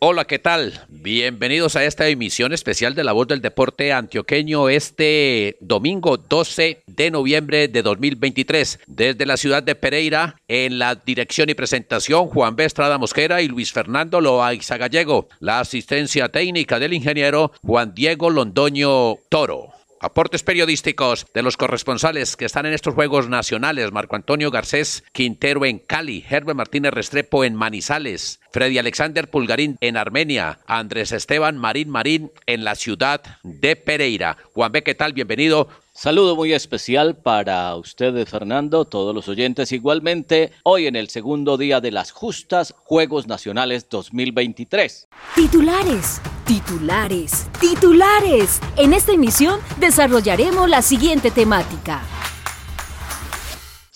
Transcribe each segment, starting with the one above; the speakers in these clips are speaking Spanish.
Hola, ¿qué tal? Bienvenidos a esta emisión especial de La Voz del Deporte Antioqueño este domingo 12 de noviembre de 2023. Desde la ciudad de Pereira, en la dirección y presentación, Juan B. Estrada Mosquera y Luis Fernando Loaiza Gallego. La asistencia técnica del ingeniero Juan Diego Londoño Toro. Aportes periodísticos de los corresponsales que están en estos Juegos Nacionales, Marco Antonio Garcés Quintero en Cali, Herbert Martínez Restrepo en Manizales, Freddy Alexander Pulgarín en Armenia, Andrés Esteban Marín Marín en la ciudad de Pereira. Juan B, ¿qué tal? Bienvenido. Saludo muy especial para ustedes, Fernando, todos los oyentes igualmente, hoy en el segundo día de las justas Juegos Nacionales 2023. Titulares, titulares, titulares. En esta emisión desarrollaremos la siguiente temática.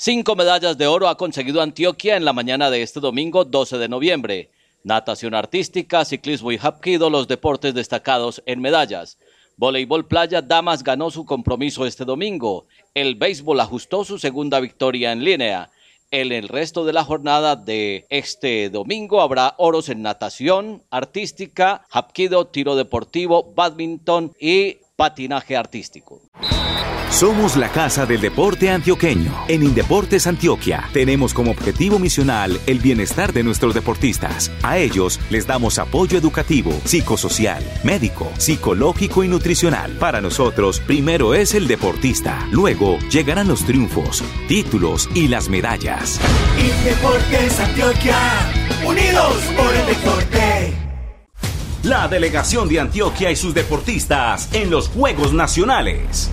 Cinco medallas de oro ha conseguido Antioquia en la mañana de este domingo 12 de noviembre. Natación artística, ciclismo y hapkido, los deportes destacados en medallas. Voleibol Playa Damas ganó su compromiso este domingo. El béisbol ajustó su segunda victoria en línea. En el resto de la jornada de este domingo habrá oros en natación, artística, hapkido, tiro deportivo, badminton y patinaje artístico. Somos la Casa del Deporte Antioqueño. En Indeportes Antioquia tenemos como objetivo misional el bienestar de nuestros deportistas. A ellos les damos apoyo educativo, psicosocial, médico, psicológico y nutricional. Para nosotros, primero es el deportista. Luego llegarán los triunfos, títulos y las medallas. Indeportes Antioquia, unidos por el deporte. La delegación de Antioquia y sus deportistas en los Juegos Nacionales.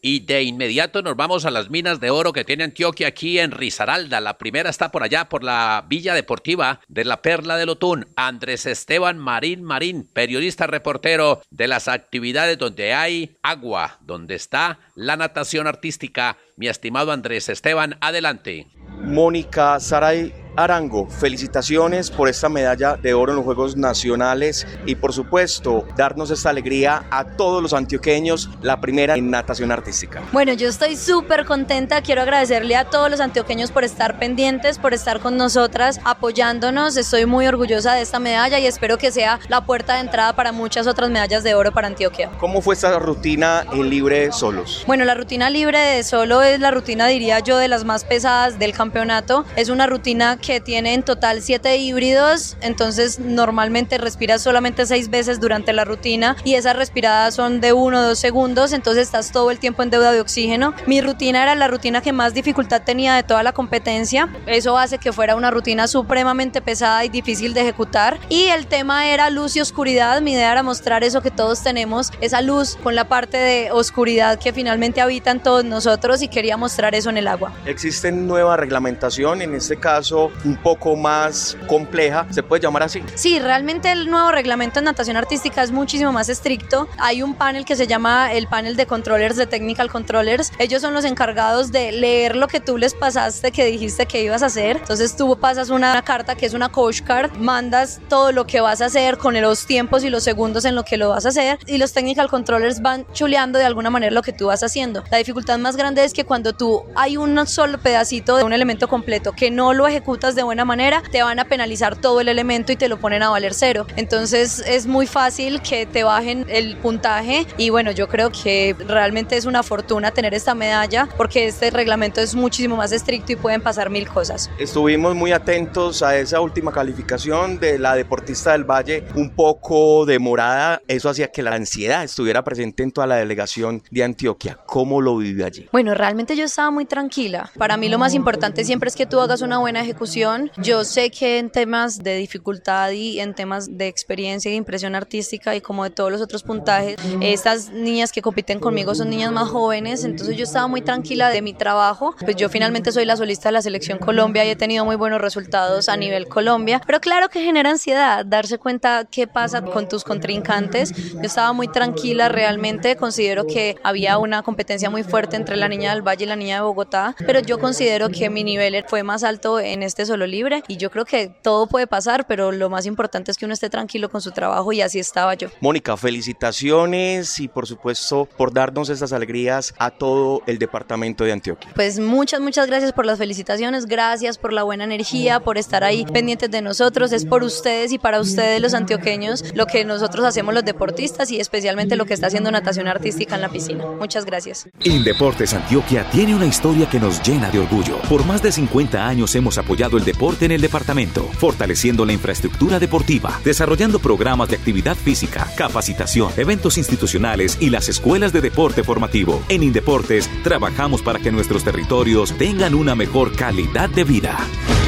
Y de inmediato nos vamos a las minas de oro que tiene Antioquia aquí en Risaralda. La primera está por allá, por la Villa Deportiva de la Perla del Otún. Andrés Esteban Marín Marín, periodista reportero de las actividades donde hay agua, donde está la natación artística. Mi estimado Andrés Esteban, adelante. Mónica Saray Arango, felicitaciones por esta medalla de oro en los Juegos Nacionales y por supuesto darnos esta alegría a todos los antioqueños, la primera en natación artística. Bueno, yo estoy súper contenta, quiero agradecerle a todos los antioqueños por estar pendientes, por estar con nosotras, apoyándonos, estoy muy orgullosa de esta medalla y espero que sea la puerta de entrada para muchas otras medallas de oro para Antioquia. ¿Cómo fue esta rutina en libre solos? Bueno, la rutina libre de solo es la rutina, diría yo, de las más pesadas del campeonato, es una rutina que que tiene en total siete híbridos, entonces normalmente respiras solamente seis veces durante la rutina y esas respiradas son de uno o dos segundos, entonces estás todo el tiempo en deuda de oxígeno. Mi rutina era la rutina que más dificultad tenía de toda la competencia, eso hace que fuera una rutina supremamente pesada y difícil de ejecutar y el tema era luz y oscuridad, mi idea era mostrar eso que todos tenemos, esa luz con la parte de oscuridad que finalmente habita en todos nosotros y quería mostrar eso en el agua. Existe nueva reglamentación, en este caso un poco más compleja, ¿se puede llamar así? Sí, realmente el nuevo reglamento en natación artística es muchísimo más estricto. Hay un panel que se llama el panel de controllers, de technical controllers. Ellos son los encargados de leer lo que tú les pasaste, que dijiste que ibas a hacer. Entonces tú pasas una carta que es una coach card, mandas todo lo que vas a hacer con los tiempos y los segundos en lo que lo vas a hacer y los technical controllers van chuleando de alguna manera lo que tú vas haciendo. La dificultad más grande es que cuando tú hay un solo pedacito de un elemento completo que no lo ejecutas de buena manera, te van a penalizar todo el elemento y te lo ponen a valer cero. Entonces es muy fácil que te bajen el puntaje y bueno, yo creo que realmente es una fortuna tener esta medalla porque este reglamento es muchísimo más estricto y pueden pasar mil cosas. Estuvimos muy atentos a esa última calificación de la deportista del Valle, un poco demorada, eso hacía que la ansiedad estuviera presente en toda la delegación de Antioquia. ¿Cómo lo vive allí? Bueno, realmente yo estaba muy tranquila. Para mí lo más importante siempre es que tú hagas una buena ejecución Yo sé que en temas de dificultad y en temas de experiencia y de impresión artística y como de todos los otros puntajes, estas niñas que compiten conmigo son niñas más jóvenes, entonces yo estaba muy tranquila de mi trabajo. Pues yo finalmente soy la solista de la selección Colombia y he tenido muy buenos resultados a nivel Colombia, pero claro que genera ansiedad darse cuenta qué pasa con tus contrincantes. Yo estaba muy tranquila realmente, considero que había una competencia muy fuerte entre la niña del Valle y la niña de Bogotá, pero yo considero que mi nivel fue más alto en este solo libre y yo creo que todo puede pasar, pero lo más importante es que uno esté tranquilo con su trabajo y así estaba yo. Mónica, felicitaciones y por supuesto por darnos estas alegrías a todo el departamento de Antioquia. Pues muchas, muchas gracias por las felicitaciones, gracias por la buena energía, por estar ahí pendientes de nosotros, es por ustedes y para ustedes los antioqueños lo que nosotros hacemos los deportistas y especialmente lo que está haciendo natación artística en la piscina. Muchas gracias. Indeportes Antioquia tiene una historia que nos llena de orgullo. Por más de 50 años hemos apoyado el deporte en el departamento, fortaleciendo la infraestructura deportiva, desarrollando programas de actividad física, capacitación, eventos institucionales y las escuelas de deporte formativo. En Indeportes trabajamos para que nuestros territorios tengan una mejor calidad de vida.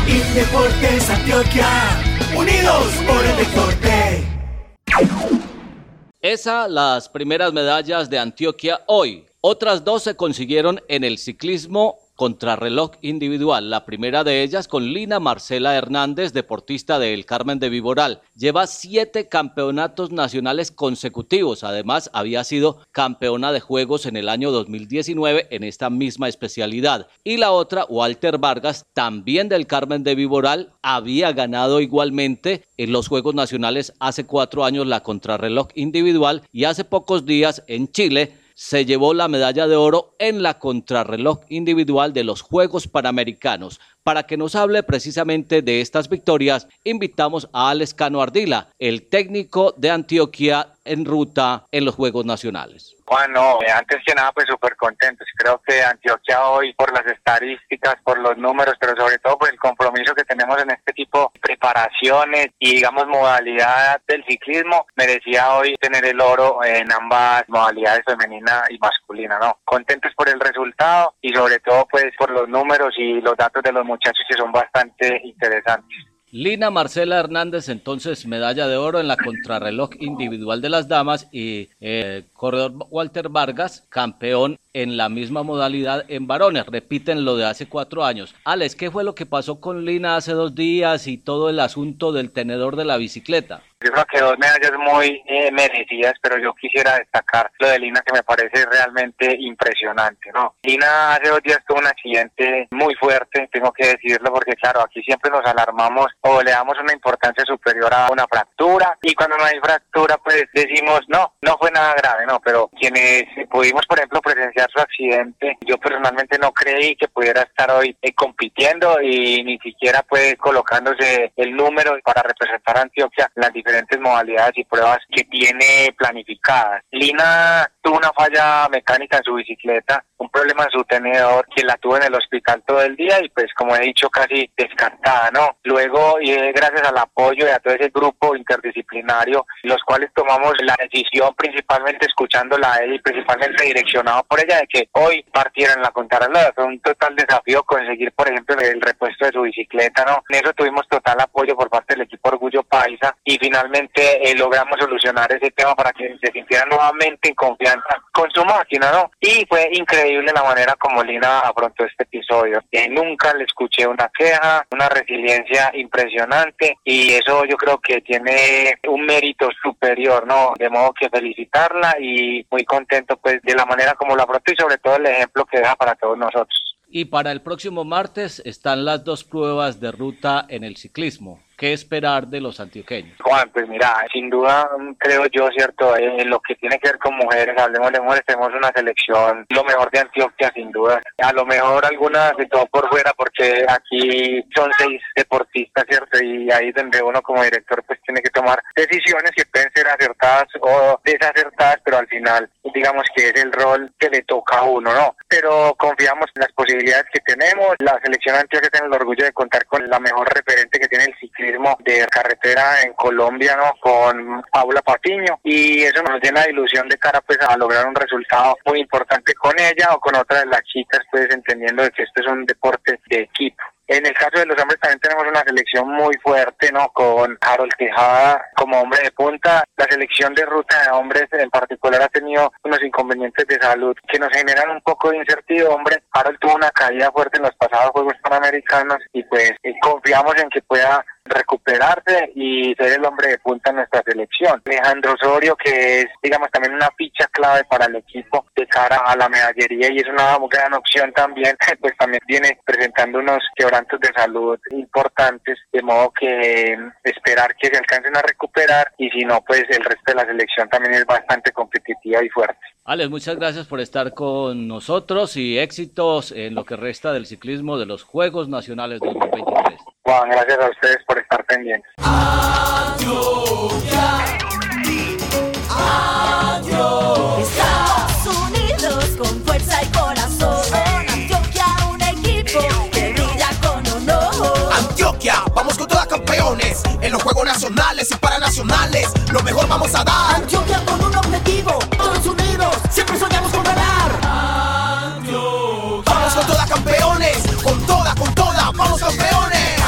Indeportes Antioquia, unidos por el deporte. Esa las primeras medallas de Antioquia hoy. Otras dos se consiguieron en el ciclismo contrarreloj individual. La primera de ellas con Lina Marcela Hernández, deportista del Carmen de Viboral. Lleva siete campeonatos nacionales consecutivos. Además, había sido campeona de Juegos en el año 2019 en esta misma especialidad. Y la otra, Walter Vargas, también del Carmen de Viboral, había ganado igualmente en los Juegos Nacionales hace cuatro años la contrarreloj individual y hace pocos días en Chile se llevó la medalla de oro en la contrarreloj individual de los Juegos Panamericanos. Para que nos hable precisamente de estas victorias, invitamos a Alex Cano Ardila, el técnico de Antioquia en ruta en los Juegos Nacionales. Bueno, eh, antes que nada, pues súper contentos. Creo que Antioquia hoy, por las estadísticas, por los números, pero sobre todo por el compromiso que tenemos en este tipo de preparaciones y, digamos, modalidad del ciclismo, merecía hoy tener el oro en ambas modalidades, femenina y masculina, ¿no? Contentos por el resultado y sobre todo, pues, por los números y los datos de los muchachos que son bastante interesantes. Lina Marcela Hernández, entonces medalla de oro en la contrarreloj individual de las damas y eh, corredor Walter Vargas, campeón en la misma modalidad en varones. Repiten lo de hace cuatro años. Alex, ¿qué fue lo que pasó con Lina hace dos días y todo el asunto del tenedor de la bicicleta? Yo creo que dos medallas muy eh, merecidas, pero yo quisiera destacar lo de Lina que me parece realmente impresionante, ¿no? Lina hace dos días tuvo un accidente muy fuerte, tengo que decirlo porque claro, aquí siempre nos alarmamos o le damos una importancia superior a una fractura y cuando no hay fractura pues decimos no, no fue nada grave, no, pero quienes pudimos por ejemplo presenciar su accidente, yo personalmente no creí que pudiera estar hoy eh, compitiendo y ni siquiera pues colocándose el número para representar a Antioquia las diferentes modalidades y pruebas que tiene planificadas. Lina tuvo una falla mecánica en su bicicleta, un problema en su tenedor que la tuvo en el hospital todo el día y pues como he dicho casi descartada, ¿no? Luego y gracias al apoyo de a todo ese grupo interdisciplinario, los cuales tomamos la decisión principalmente escuchándola a él y principalmente direccionado por ella de que hoy partiera en la contrarreloj. Fue un total desafío conseguir, por ejemplo, el repuesto de su bicicleta, ¿no? En eso tuvimos total apoyo por parte del equipo Orgullo Paisa y finalmente eh, logramos solucionar ese tema para que se sintiera nuevamente en confianza con su máquina, ¿no? Y fue increíble la manera como Lina afrontó este episodio. Eh, nunca le escuché una queja, una resiliencia impresionante y eso yo creo que tiene un mérito superior, ¿no? De modo que felicitarla y muy contento pues de la manera como la afrontó y sobre todo el ejemplo que deja para todos nosotros. Y para el próximo martes están las dos pruebas de ruta en el ciclismo. ¿Qué esperar de los antioqueños? Juan, pues mira, sin duda creo yo, ¿cierto? En lo que tiene que ver con mujeres, hablemos de mujeres, tenemos una selección, lo mejor de Antioquia, sin duda. A lo mejor algunas de todo por fuera, porque aquí son seis deportistas, ¿cierto? Y ahí donde uno como director pues tiene que tomar decisiones que pueden ser acertadas o desacertadas, pero al final digamos que es el rol que le toca a uno, ¿no? Pero confiamos en las posibilidades que tenemos. La selección Antioquia tiene el orgullo de contar con la mejor referente que tiene el ciclismo de carretera en Colombia, ¿no? Con Paula Patiño y eso nos llena de ilusión de cara pues a lograr un resultado muy importante con ella o con otra de las chicas pues entendiendo que este es un deporte de equipo. En el caso de los hombres también tenemos una selección muy fuerte, ¿no? Con Harold Tejada como hombre de punta. La selección de ruta de hombres en particular ha tenido unos inconvenientes de salud que nos generan un poco de incertidumbre. Harold tuvo una caída fuerte en los pasados Juegos Panamericanos y pues confiamos en que pueda recuperarse y ser el hombre de punta en nuestra selección. Alejandro Osorio, que es, digamos, también una ficha clave para el equipo de cara a la medallería y es una gran opción también, pues también viene presentando unos quebrantos de salud importantes, de modo que esperar que se alcancen a recuperar y si no, pues el resto de la selección también es bastante competitiva y fuerte. Alex, muchas gracias por estar con nosotros y éxitos en lo que resta del ciclismo de los Juegos Nacionales 2023. Juan, gracias a ustedes por estar pendientes. Estados Unidos con fuerza y corazón. Antioquia, un equipo que brilla con honor. Antioquia, vamos con todas campeones. En los Juegos Nacionales y Paranacionales, lo mejor vamos a dar. Antioquia con un objetivo. Siempre soñamos con ganar. Vamos con todas campeones. Con toda, con toda, vamos campeones.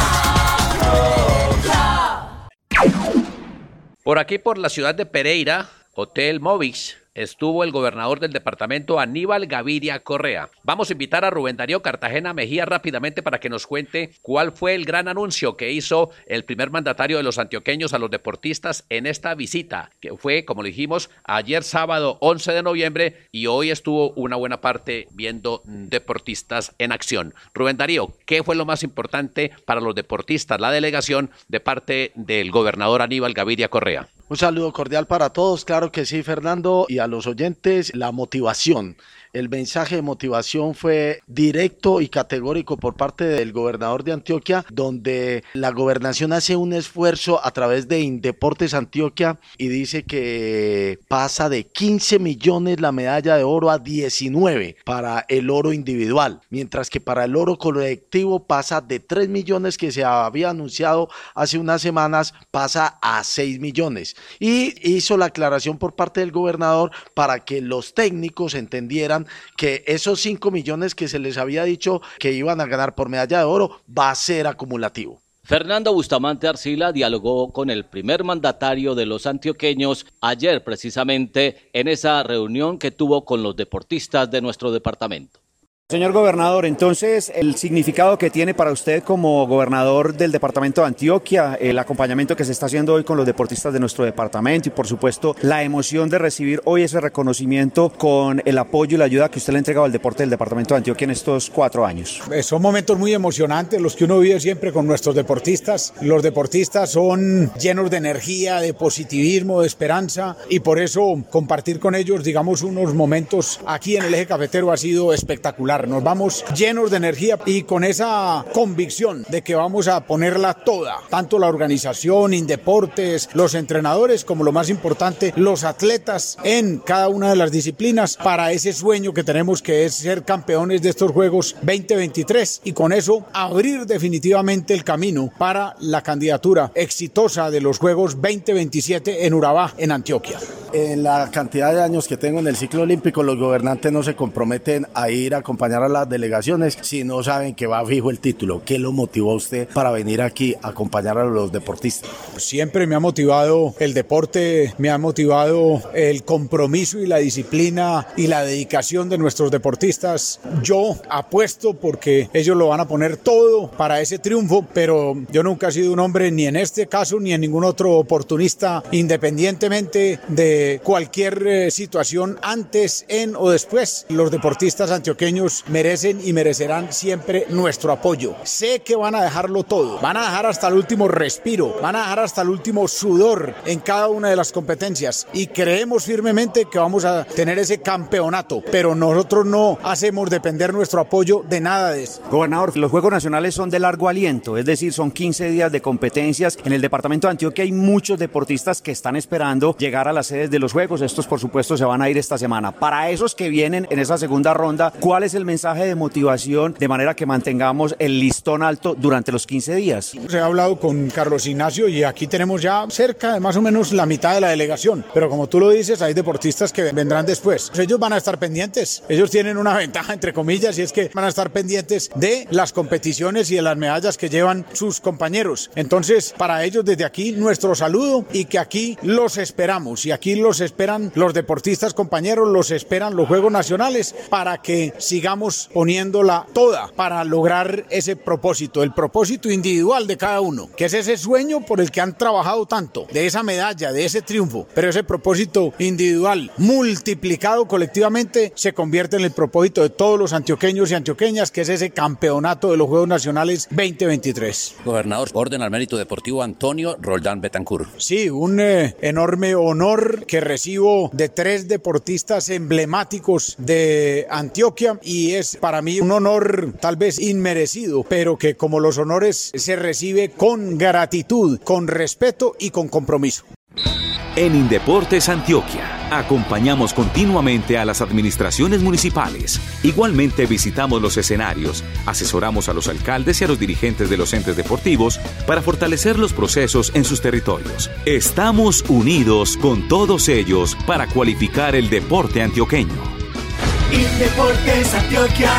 Por aquí, por la ciudad de Pereira, Hotel Movix, estuvo el gobernador del departamento Aníbal Gaviria Correa. Vamos a invitar a Rubén Darío Cartagena Mejía rápidamente para que nos cuente cuál fue el gran anuncio que hizo el primer mandatario de los antioqueños a los deportistas en esta visita, que fue, como dijimos, ayer sábado 11 de noviembre y hoy estuvo una buena parte viendo deportistas en acción. Rubén Darío, ¿qué fue lo más importante para los deportistas, la delegación de parte del gobernador Aníbal Gaviria Correa? Un saludo cordial para todos, claro que sí, Fernando, y a los oyentes, la motivación. El mensaje de motivación fue directo y categórico por parte del gobernador de Antioquia, donde la gobernación hace un esfuerzo a través de Indeportes Antioquia y dice que pasa de 15 millones la medalla de oro a 19 para el oro individual, mientras que para el oro colectivo pasa de 3 millones que se había anunciado hace unas semanas, pasa a 6 millones. Y hizo la aclaración por parte del gobernador para que los técnicos entendieran que esos 5 millones que se les había dicho que iban a ganar por medalla de oro va a ser acumulativo. Fernando Bustamante Arcila dialogó con el primer mandatario de los antioqueños ayer precisamente en esa reunión que tuvo con los deportistas de nuestro departamento. Señor gobernador, entonces el significado que tiene para usted como gobernador del departamento de Antioquia, el acompañamiento que se está haciendo hoy con los deportistas de nuestro departamento y por supuesto la emoción de recibir hoy ese reconocimiento con el apoyo y la ayuda que usted le ha entregado al deporte del departamento de Antioquia en estos cuatro años. Eh, Son momentos muy emocionantes los que uno vive siempre con nuestros deportistas. Los deportistas son llenos de energía, de positivismo, de esperanza y por eso compartir con ellos, digamos, unos momentos aquí en el eje cafetero ha sido espectacular. Nos vamos llenos de energía y con esa convicción de que vamos a ponerla toda, tanto la organización, Indeportes, los entrenadores, como lo más importante, los atletas en cada una de las disciplinas para ese sueño que tenemos que es ser campeones de estos Juegos 2023 y con eso abrir definitivamente el camino para la candidatura exitosa de los Juegos 2027 en Urabá, en Antioquia. En la cantidad de años que tengo en el ciclo olímpico, los gobernantes no se comprometen a ir a acompañar a las delegaciones si no saben que va fijo el título. ¿Qué lo motivó a usted para venir aquí a acompañar a los deportistas? Siempre me ha motivado el deporte, me ha motivado el compromiso y la disciplina y la dedicación de nuestros deportistas. Yo apuesto porque ellos lo van a poner todo para ese triunfo, pero yo nunca he sido un hombre ni en este caso ni en ningún otro oportunista, independientemente de cualquier eh, situación antes, en o después. Los deportistas antioqueños merecen y merecerán siempre nuestro apoyo. Sé que van a dejarlo todo, van a dejar hasta el último respiro, van a dejar hasta el último sudor en cada una de las competencias y creemos firmemente que vamos a tener ese campeonato, pero nosotros no hacemos depender nuestro apoyo de nada de eso. Gobernador, los Juegos Nacionales son de largo aliento, es decir, son 15 días de competencias. En el departamento de Antioquia hay muchos deportistas que están esperando llegar a las sedes de los Juegos. Estos, por supuesto, se van a ir esta semana. Para esos que vienen en esa segunda ronda, ¿cuál es el mensaje de motivación de manera que mantengamos el listón alto durante los 15 días? Se ha hablado con Carlos Ignacio y aquí tenemos ya cerca de más o menos la mitad de la delegación. Pero como tú lo dices, hay deportistas que vendrán después. Ellos van a estar pendientes. Ellos tienen una ventaja, entre comillas, y es que van a estar pendientes de las competiciones y de las medallas que llevan sus compañeros. Entonces, para ellos desde aquí nuestro saludo y que aquí los esperamos. Y aquí los esperan los deportistas compañeros, los esperan los Juegos Nacionales para que sigamos poniéndola toda para lograr ese propósito, el propósito individual de cada uno, que es ese sueño por el que han trabajado tanto, de esa medalla, de ese triunfo, pero ese propósito individual multiplicado colectivamente se convierte en el propósito de todos los antioqueños y antioqueñas, que es ese campeonato de los Juegos Nacionales 2023. Gobernador, orden al mérito deportivo Antonio Roldán Betancourt. Sí, un eh, enorme honor que recibo de tres deportistas emblemáticos de Antioquia y es para mí un honor tal vez inmerecido, pero que como los honores se recibe con gratitud, con respeto y con compromiso. En Indeportes Antioquia acompañamos continuamente a las administraciones municipales. Igualmente visitamos los escenarios, asesoramos a los alcaldes y a los dirigentes de los entes deportivos para fortalecer los procesos en sus territorios. Estamos unidos con todos ellos para cualificar el deporte antioqueño. Indeportes Antioquia,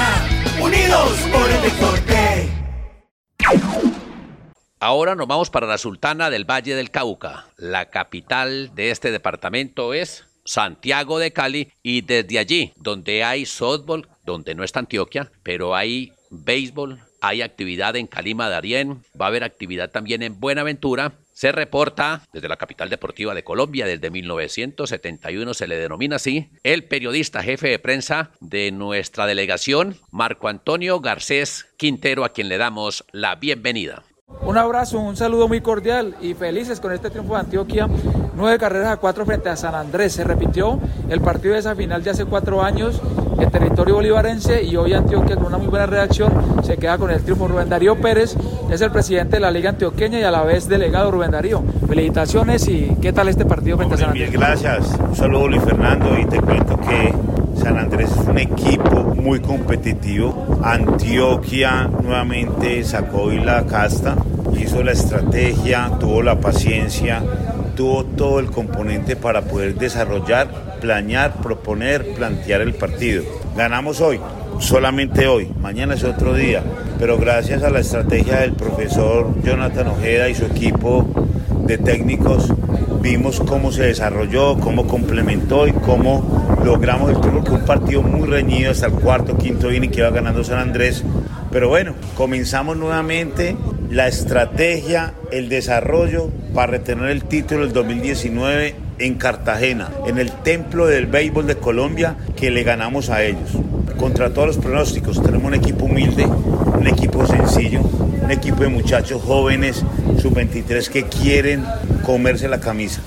unidos por el deporte. Ahora nos vamos para la Sultana del Valle del Cauca. La capital de este departamento es Santiago de Cali y desde allí, donde hay softball, donde no está Antioquia, pero hay béisbol, hay actividad en Calima Darién, va a haber actividad también en Buenaventura. Se reporta desde la capital deportiva de Colombia, desde 1971 se le denomina así, el periodista jefe de prensa de nuestra delegación, Marco Antonio Garcés Quintero, a quien le damos la bienvenida. Un abrazo, un saludo muy cordial y felices con este triunfo de Antioquia. Nueve carreras a cuatro frente a San Andrés. Se repitió el partido de esa final de hace cuatro años en territorio bolivarense y hoy Antioquia con una muy buena reacción se queda con el triunfo. Rubén Darío Pérez es el presidente de la Liga Antioqueña y a la vez delegado Rubén Darío. Felicitaciones y ¿qué tal este partido frente Hombre, a San Andrés? Mil gracias. Un saludo Luis Fernando y te cuento que San Andrés es un equipo muy competitivo. Antioquia nuevamente sacó hoy la casta, hizo la estrategia, tuvo la paciencia, tuvo todo el componente para poder desarrollar, planear, proponer, plantear el partido. Ganamos hoy, solamente hoy, mañana es otro día, pero gracias a la estrategia del profesor Jonathan Ojeda y su equipo de técnicos, vimos cómo se desarrolló, cómo complementó y cómo logramos el triunfo, que un partido muy reñido hasta el cuarto, quinto inning que iba ganando San Andrés. Pero bueno, comenzamos nuevamente la estrategia, el desarrollo para retener el título del 2019 en Cartagena, en el templo del béisbol de Colombia que le ganamos a ellos. Contra todos los pronósticos, tenemos un equipo humilde, un equipo sencillo, un equipo de muchachos jóvenes, sub-23 que quieren comerse la camisa.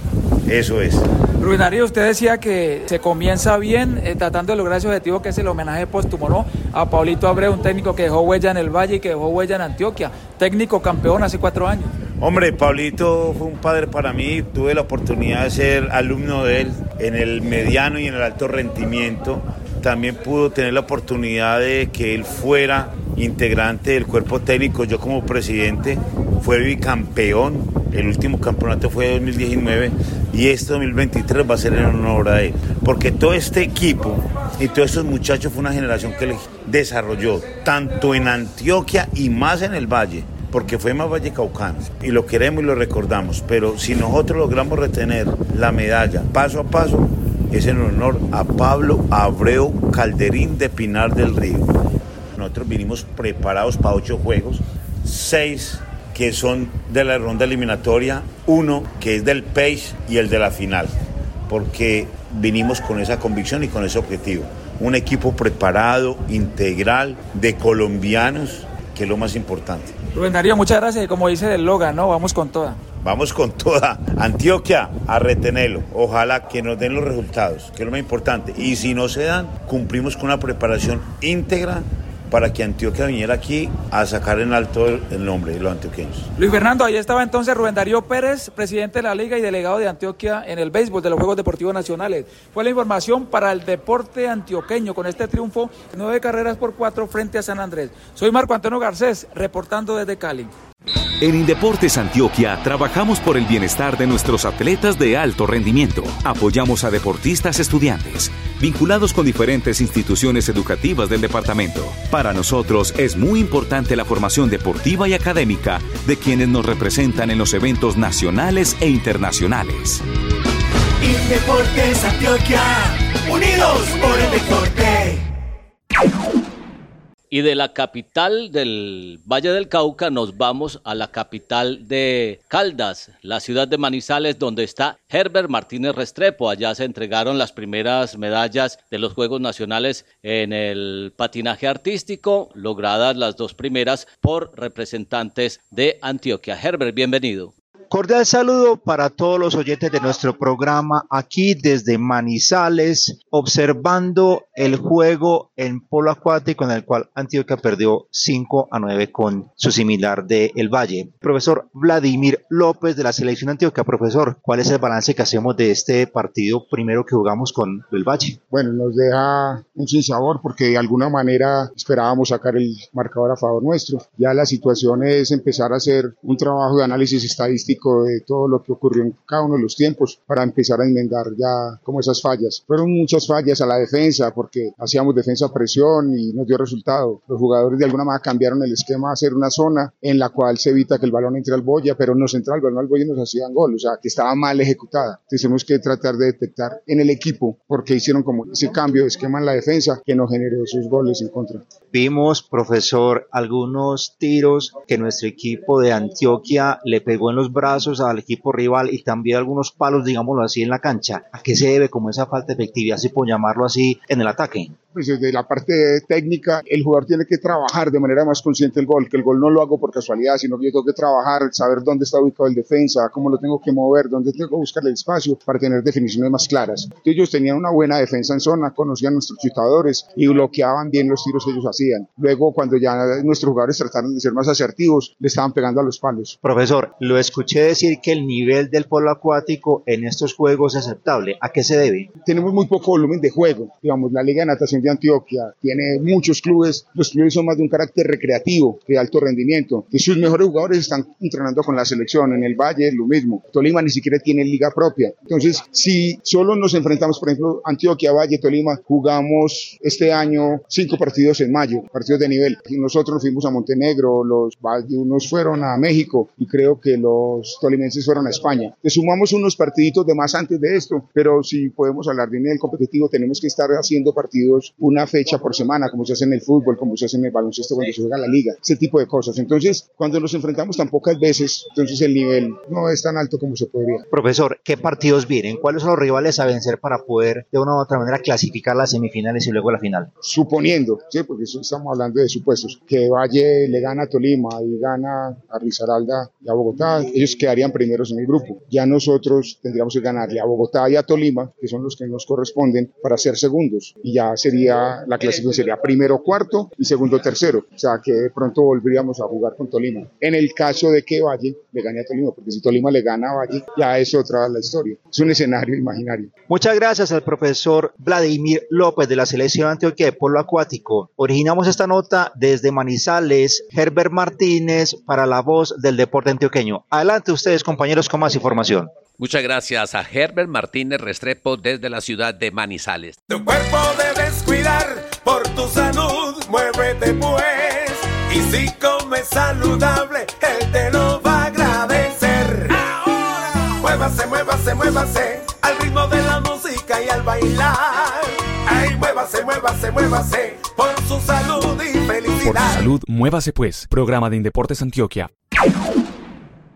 Eso es. Rubén Darío, usted decía que se comienza bien eh, tratando de lograr ese objetivo que es el homenaje póstumo, ¿no? A Paulito Abreu, un técnico que dejó huella en el Valle y que dejó huella en Antioquia, técnico campeón hace cuatro años. Hombre, Pablito fue un padre para mí. Tuve la oportunidad de ser alumno de él en el mediano y en el alto rendimiento. También pudo tener la oportunidad de que él fuera integrante del cuerpo técnico. Yo como presidente fue bicampeón. El último campeonato fue 2019 y este 2023 va a ser en honor a él. Porque todo este equipo y todos estos muchachos fue una generación que le desarrolló tanto en Antioquia y más en el Valle porque fue más Valle Caucano y lo queremos y lo recordamos, pero si nosotros logramos retener la medalla paso a paso, es en honor a Pablo Abreu Calderín de Pinar del Río. Nosotros vinimos preparados para ocho juegos, seis que son de la ronda eliminatoria, uno que es del PACE y el de la final, porque vinimos con esa convicción y con ese objetivo. Un equipo preparado, integral, de colombianos, que es lo más importante. Rubén Darío, muchas gracias y como dice el Logan, ¿no? Vamos con toda. Vamos con toda. Antioquia, a retenerlo. Ojalá que nos den los resultados, que es lo más importante. Y si no se dan, cumplimos con una preparación íntegra para que Antioquia viniera aquí a sacar en alto el nombre de los antioqueños. Luis Fernando, ahí estaba entonces Rubén Darío Pérez, presidente de la Liga y delegado de Antioquia en el béisbol de los Juegos Deportivos Nacionales. Fue la información para el deporte antioqueño con este triunfo, nueve carreras por cuatro frente a San Andrés. Soy Marco Antonio Garcés, reportando desde Cali. En Indeportes Antioquia trabajamos por el bienestar de nuestros atletas de alto rendimiento. Apoyamos a deportistas estudiantes, vinculados con diferentes instituciones educativas del departamento. Para nosotros es muy importante la formación deportiva y académica de quienes nos representan en los eventos nacionales e internacionales. Indeportes Antioquia, unidos por el deporte. Y de la capital del Valle del Cauca nos vamos a la capital de Caldas, la ciudad de Manizales, donde está Herbert Martínez Restrepo. Allá se entregaron las primeras medallas de los Juegos Nacionales en el patinaje artístico, logradas las dos primeras por representantes de Antioquia. Herbert, bienvenido. Cordial saludo para todos los oyentes de nuestro programa aquí desde Manizales, observando el juego en polo acuático en el cual Antioquia perdió 5 a 9 con su similar de El Valle. Profesor Vladimir López de la selección Antioquia, profesor, ¿cuál es el balance que hacemos de este partido primero que jugamos con El Valle? Bueno, nos deja un sinsabor porque de alguna manera esperábamos sacar el marcador a favor nuestro. Ya la situación es empezar a hacer un trabajo de análisis estadístico de todo lo que ocurrió en cada uno de los tiempos para empezar a enmendar ya como esas fallas. Fueron muchas fallas a la defensa porque hacíamos defensa a presión y nos dio resultado. Los jugadores de alguna manera cambiaron el esquema a hacer una zona en la cual se evita que el balón entre al boya, pero no se entra el balón al boya y nos hacían gol, o sea, que estaba mal ejecutada. Entonces tenemos que tratar de detectar en el equipo porque hicieron como ese cambio de esquema en la defensa que nos generó esos goles en contra. Vimos, profesor, algunos tiros que nuestro equipo de Antioquia le pegó en los brazos al equipo rival y también algunos palos, digámoslo así, en la cancha. ¿A qué se debe como esa falta de efectividad, si puedo llamarlo así, en el ataque? Pues desde la parte técnica, el jugador tiene que trabajar de manera más consciente el gol, que el gol no lo hago por casualidad, sino que yo tengo que trabajar, saber dónde está ubicado el defensa, cómo lo tengo que mover, dónde tengo que buscar el espacio para tener definiciones más claras. ellos tenían una buena defensa en zona, conocían nuestros chutadores y bloqueaban bien los tiros que ellos hacían. Luego, cuando ya nuestros jugadores trataron de ser más asertivos, le estaban pegando a los palos. Profesor, lo escuché decir que el nivel del polo acuático en estos juegos es aceptable. ¿A qué se debe? Tenemos muy poco volumen de juego. Digamos, la Liga de Natación de Antioquia tiene muchos clubes, los clubes son más de un carácter recreativo, de alto rendimiento, y sus mejores jugadores están entrenando con la selección, en el Valle es lo mismo, Tolima ni siquiera tiene liga propia, entonces si solo nos enfrentamos, por ejemplo, Antioquia, Valle, Tolima, jugamos este año cinco partidos en mayo, partidos de nivel, y nosotros fuimos a Montenegro, los unos fueron a México, y creo que los tolimenses fueron a España. Te sumamos unos partiditos de más antes de esto, pero si podemos hablar de nivel competitivo, tenemos que estar haciendo partidos una fecha por semana, como se hace en el fútbol, como se hace en el baloncesto cuando se juega la liga, ese tipo de cosas. Entonces, cuando nos enfrentamos tan pocas veces, entonces el nivel no es tan alto como se podría. Profesor, ¿qué partidos vienen? ¿Cuáles son los rivales a vencer para poder de una u otra manera clasificar las semifinales y luego la final? Suponiendo, sí, porque eso estamos hablando de supuestos, que Valle le gana a Tolima y gana a Risaralda y a Bogotá, ellos quedarían primeros en el grupo. Ya nosotros tendríamos que ganarle a Bogotá y a Tolima, que son los que nos corresponden, para ser segundos. Y ya sería la clasificación sería primero cuarto y segundo tercero. O sea que de pronto volveríamos a jugar con Tolima. En el caso de que Valle le gane a Tolima, porque si Tolima le gana a Valle, ya es otra la historia. Es un escenario imaginario. Muchas gracias al profesor Vladimir López de la selección Antioquia de Polo Acuático. Originamos esta nota desde Manizales, Herbert Martínez para la voz del deporte antioqueño. Adelante ustedes compañeros con más información. Muchas gracias a Herbert Martínez Restrepo desde la ciudad de Manizales. Tu cuerpo debes cuidar por tu salud, muévete pues. Y si comes saludable, él te lo va a agradecer. Ahora, muévase, muévase, muévase al ritmo de la música y al bailar. Ay, muévase, muévase, muévase por su salud y felicidad. Por su salud, muévase pues. Programa de Indeportes Antioquia.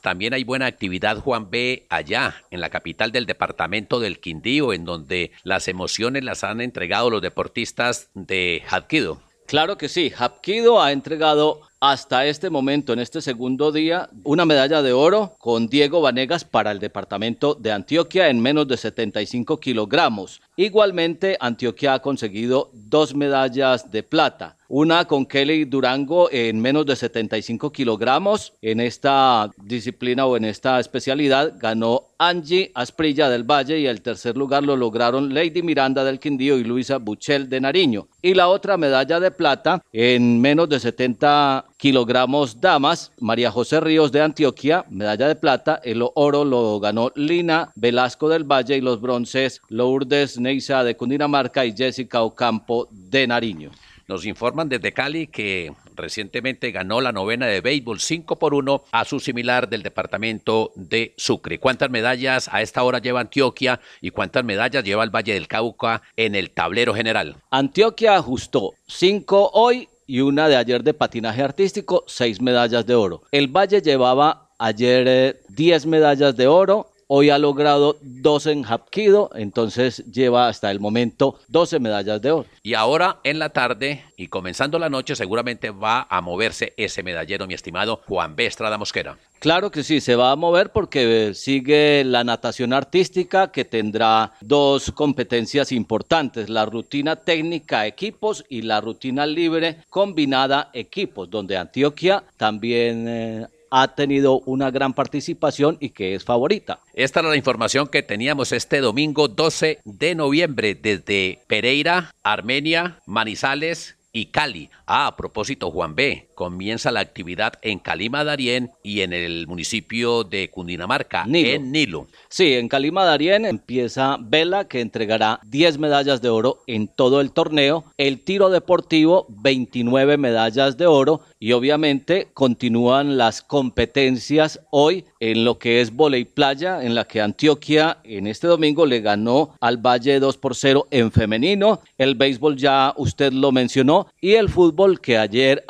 También hay buena actividad, Juan B, allá, en la capital del departamento del Quindío, en donde las emociones las han entregado los deportistas de Hapkido. Claro que sí, Hapkido ha entregado hasta este momento, en este segundo día, una medalla de oro con Diego Vanegas para el departamento de Antioquia en menos de 75 kilogramos. Igualmente, Antioquia ha conseguido dos medallas de plata. Una con Kelly Durango en menos de 75 kilogramos. En esta disciplina o en esta especialidad ganó Angie Asprilla del Valle y el tercer lugar lo lograron Lady Miranda del Quindío y Luisa Buchel de Nariño. Y la otra medalla de plata en menos de 70 kilogramos damas, María José Ríos de Antioquia, medalla de plata. El oro lo ganó Lina Velasco del Valle y los bronces Lourdes Neisa de Cundinamarca y Jessica Ocampo de Nariño. Nos informan desde Cali que recientemente ganó la novena de béisbol 5 por 1 a su similar del departamento de Sucre. ¿Cuántas medallas a esta hora lleva Antioquia y cuántas medallas lleva el Valle del Cauca en el tablero general? Antioquia ajustó 5 hoy y una de ayer de patinaje artístico, 6 medallas de oro. El Valle llevaba ayer 10 medallas de oro, Hoy ha logrado 12 en Hapkido, entonces lleva hasta el momento 12 medallas de oro. Y ahora en la tarde y comenzando la noche seguramente va a moverse ese medallero, mi estimado Juan B. Estrada Mosquera. Claro que sí, se va a mover porque sigue la natación artística que tendrá dos competencias importantes, la rutina técnica equipos y la rutina libre combinada equipos, donde Antioquia también... Eh, ha tenido una gran participación y que es favorita. Esta era la información que teníamos este domingo 12 de noviembre desde Pereira, Armenia, Manizales y Cali. Ah, a propósito, Juan B comienza la actividad en Calima Darién y en el municipio de Cundinamarca, en Nilo. Sí, en Calima Darién empieza Vela, que entregará 10 medallas de oro en todo el torneo, el tiro deportivo 29 medallas de oro y obviamente continúan las competencias hoy en lo que es volei playa, en la que Antioquia en este domingo le ganó al Valle 2 por 0 en femenino, el béisbol ya usted lo mencionó y el fútbol que ayer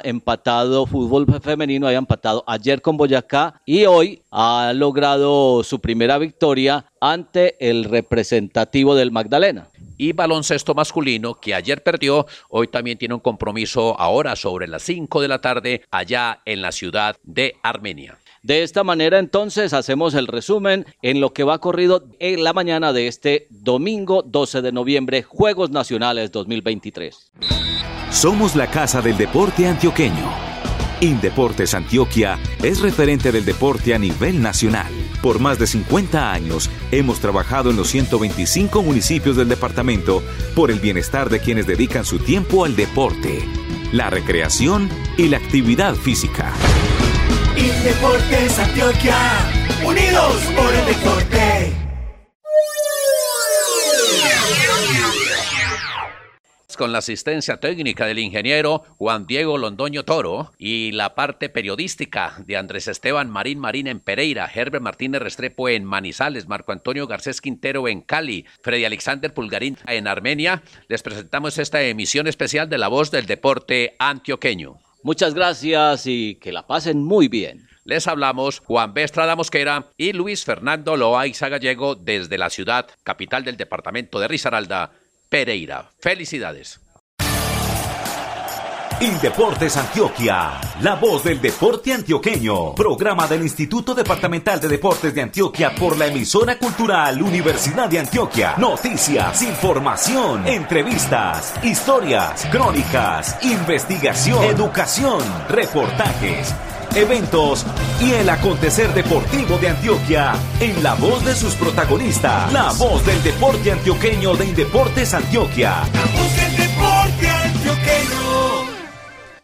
había empatado fútbol femenino, había empatado ayer con Boyacá y hoy ha logrado su primera victoria ante el representativo del Magdalena. Y baloncesto masculino, que ayer perdió, hoy también tiene un compromiso ahora sobre las 5 de la tarde allá en la ciudad de Armenia. De esta manera entonces hacemos el resumen en lo que va corrido en la mañana de este domingo 12 de noviembre, Juegos Nacionales 2023. Somos la casa del deporte antioqueño. Indeportes Antioquia es referente del deporte a nivel nacional. Por más de 50 años hemos trabajado en los 125 municipios del departamento por el bienestar de quienes dedican su tiempo al deporte, la recreación y la actividad física. Indeportes Antioquia, unidos por el deporte. Con la asistencia técnica del ingeniero Juan Diego Londoño Toro y la parte periodística de Andrés Esteban Marín Marín en Pereira, Herbert Martínez Restrepo en Manizales, Marco Antonio Garcés Quintero en Cali, Freddy Alexander Pulgarín en Armenia, les presentamos esta emisión especial de La Voz del Deporte Antioqueño. Muchas gracias y que la pasen muy bien. Les hablamos Juan B. Estrada Mosquera y Luis Fernando Loaiza Gallego desde la ciudad capital del departamento de Risaralda, Pereira. Felicidades. Indeportes Antioquia, la voz del deporte antioqueño, programa del Instituto Departamental de Deportes de Antioquia por la emisora cultural Universidad de Antioquia. Noticias, información, entrevistas, historias, crónicas, investigación, educación, reportajes eventos y el acontecer deportivo de Antioquia en la voz de sus protagonistas. La voz del deporte antioqueño de Indeportes Antioquia.